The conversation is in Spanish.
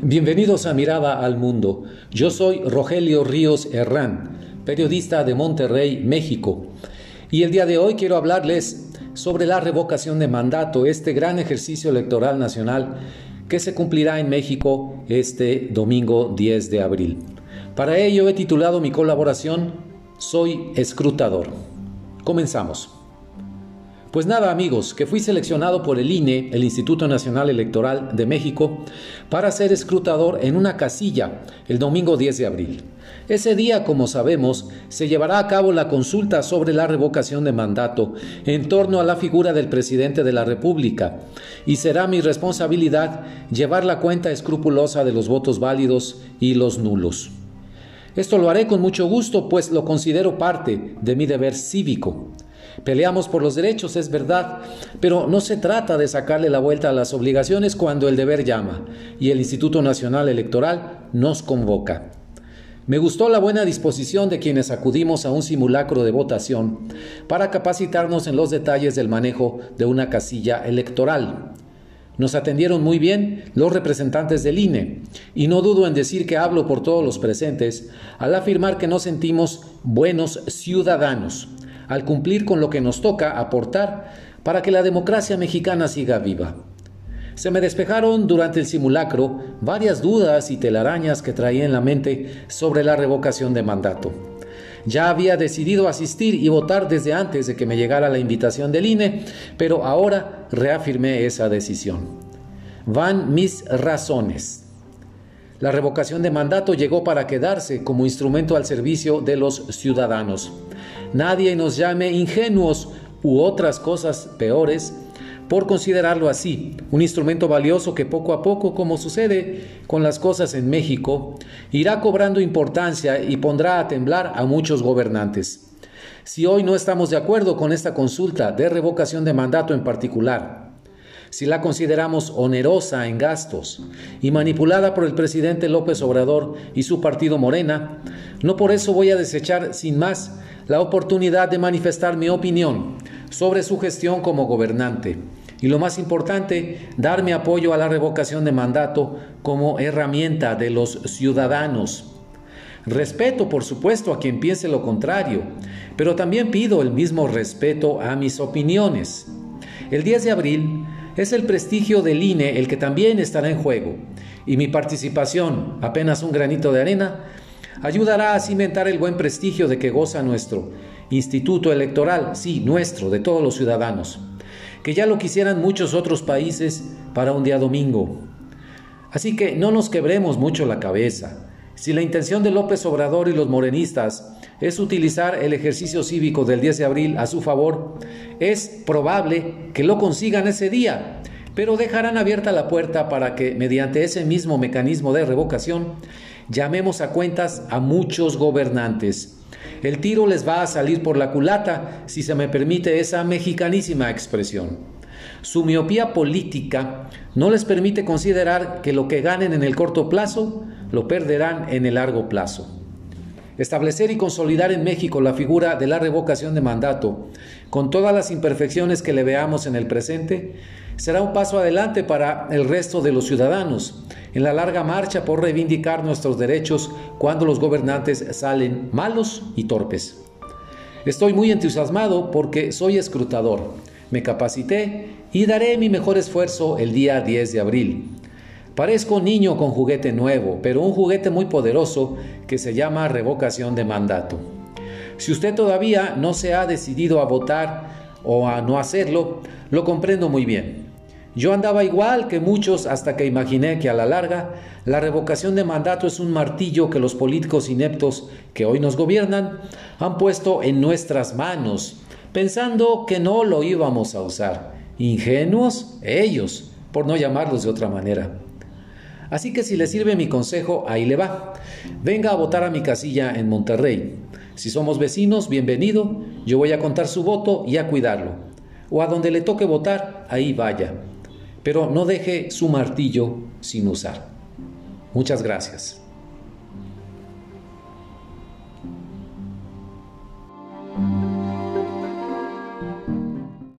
Bienvenidos a Mirada al Mundo. Yo soy Rogelio Ríos Herrán, periodista de Monterrey, México. Y el día de hoy quiero hablarles sobre la revocación de mandato, este gran ejercicio electoral nacional que se cumplirá en México este domingo 10 de abril. Para ello he titulado mi colaboración Soy escrutador. Comenzamos. Pues nada amigos, que fui seleccionado por el INE, el Instituto Nacional Electoral de México, para ser escrutador en una casilla el domingo 10 de abril. Ese día, como sabemos, se llevará a cabo la consulta sobre la revocación de mandato en torno a la figura del presidente de la República y será mi responsabilidad llevar la cuenta escrupulosa de los votos válidos y los nulos. Esto lo haré con mucho gusto, pues lo considero parte de mi deber cívico. Peleamos por los derechos, es verdad, pero no se trata de sacarle la vuelta a las obligaciones cuando el deber llama y el Instituto Nacional Electoral nos convoca. Me gustó la buena disposición de quienes acudimos a un simulacro de votación para capacitarnos en los detalles del manejo de una casilla electoral. Nos atendieron muy bien los representantes del INE y no dudo en decir que hablo por todos los presentes al afirmar que nos sentimos buenos ciudadanos al cumplir con lo que nos toca aportar para que la democracia mexicana siga viva. Se me despejaron durante el simulacro varias dudas y telarañas que traía en la mente sobre la revocación de mandato. Ya había decidido asistir y votar desde antes de que me llegara la invitación del INE, pero ahora reafirmé esa decisión. Van mis razones. La revocación de mandato llegó para quedarse como instrumento al servicio de los ciudadanos. Nadie nos llame ingenuos u otras cosas peores por considerarlo así, un instrumento valioso que poco a poco, como sucede con las cosas en México, irá cobrando importancia y pondrá a temblar a muchos gobernantes. Si hoy no estamos de acuerdo con esta consulta de revocación de mandato en particular, si la consideramos onerosa en gastos y manipulada por el presidente López Obrador y su partido Morena, no por eso voy a desechar sin más la oportunidad de manifestar mi opinión sobre su gestión como gobernante y lo más importante, dar mi apoyo a la revocación de mandato como herramienta de los ciudadanos. Respeto, por supuesto, a quien piense lo contrario, pero también pido el mismo respeto a mis opiniones. El 10 de abril es el prestigio del INE el que también estará en juego, y mi participación, apenas un granito de arena, ayudará a cimentar el buen prestigio de que goza nuestro Instituto Electoral, sí, nuestro, de todos los ciudadanos, que ya lo quisieran muchos otros países para un día domingo. Así que no nos quebremos mucho la cabeza. Si la intención de López Obrador y los morenistas es utilizar el ejercicio cívico del 10 de abril a su favor, es probable que lo consigan ese día, pero dejarán abierta la puerta para que, mediante ese mismo mecanismo de revocación, llamemos a cuentas a muchos gobernantes. El tiro les va a salir por la culata, si se me permite esa mexicanísima expresión. Su miopía política no les permite considerar que lo que ganen en el corto plazo lo perderán en el largo plazo. Establecer y consolidar en México la figura de la revocación de mandato, con todas las imperfecciones que le veamos en el presente, será un paso adelante para el resto de los ciudadanos en la larga marcha por reivindicar nuestros derechos cuando los gobernantes salen malos y torpes. Estoy muy entusiasmado porque soy escrutador, me capacité y daré mi mejor esfuerzo el día 10 de abril Parezco un niño con juguete nuevo, pero un juguete muy poderoso que se llama revocación de mandato. Si usted todavía no se ha decidido a votar o a no hacerlo, lo comprendo muy bien. Yo andaba igual que muchos hasta que imaginé que a la larga la revocación de mandato es un martillo que los políticos ineptos que hoy nos gobiernan han puesto en nuestras manos, pensando que no lo íbamos a usar. Ingenuos ellos, por no llamarlos de otra manera. Así que si le sirve mi consejo, ahí le va. Venga a votar a mi casilla en Monterrey. Si somos vecinos, bienvenido. Yo voy a contar su voto y a cuidarlo. O a donde le toque votar, ahí vaya. Pero no deje su martillo sin usar. Muchas gracias.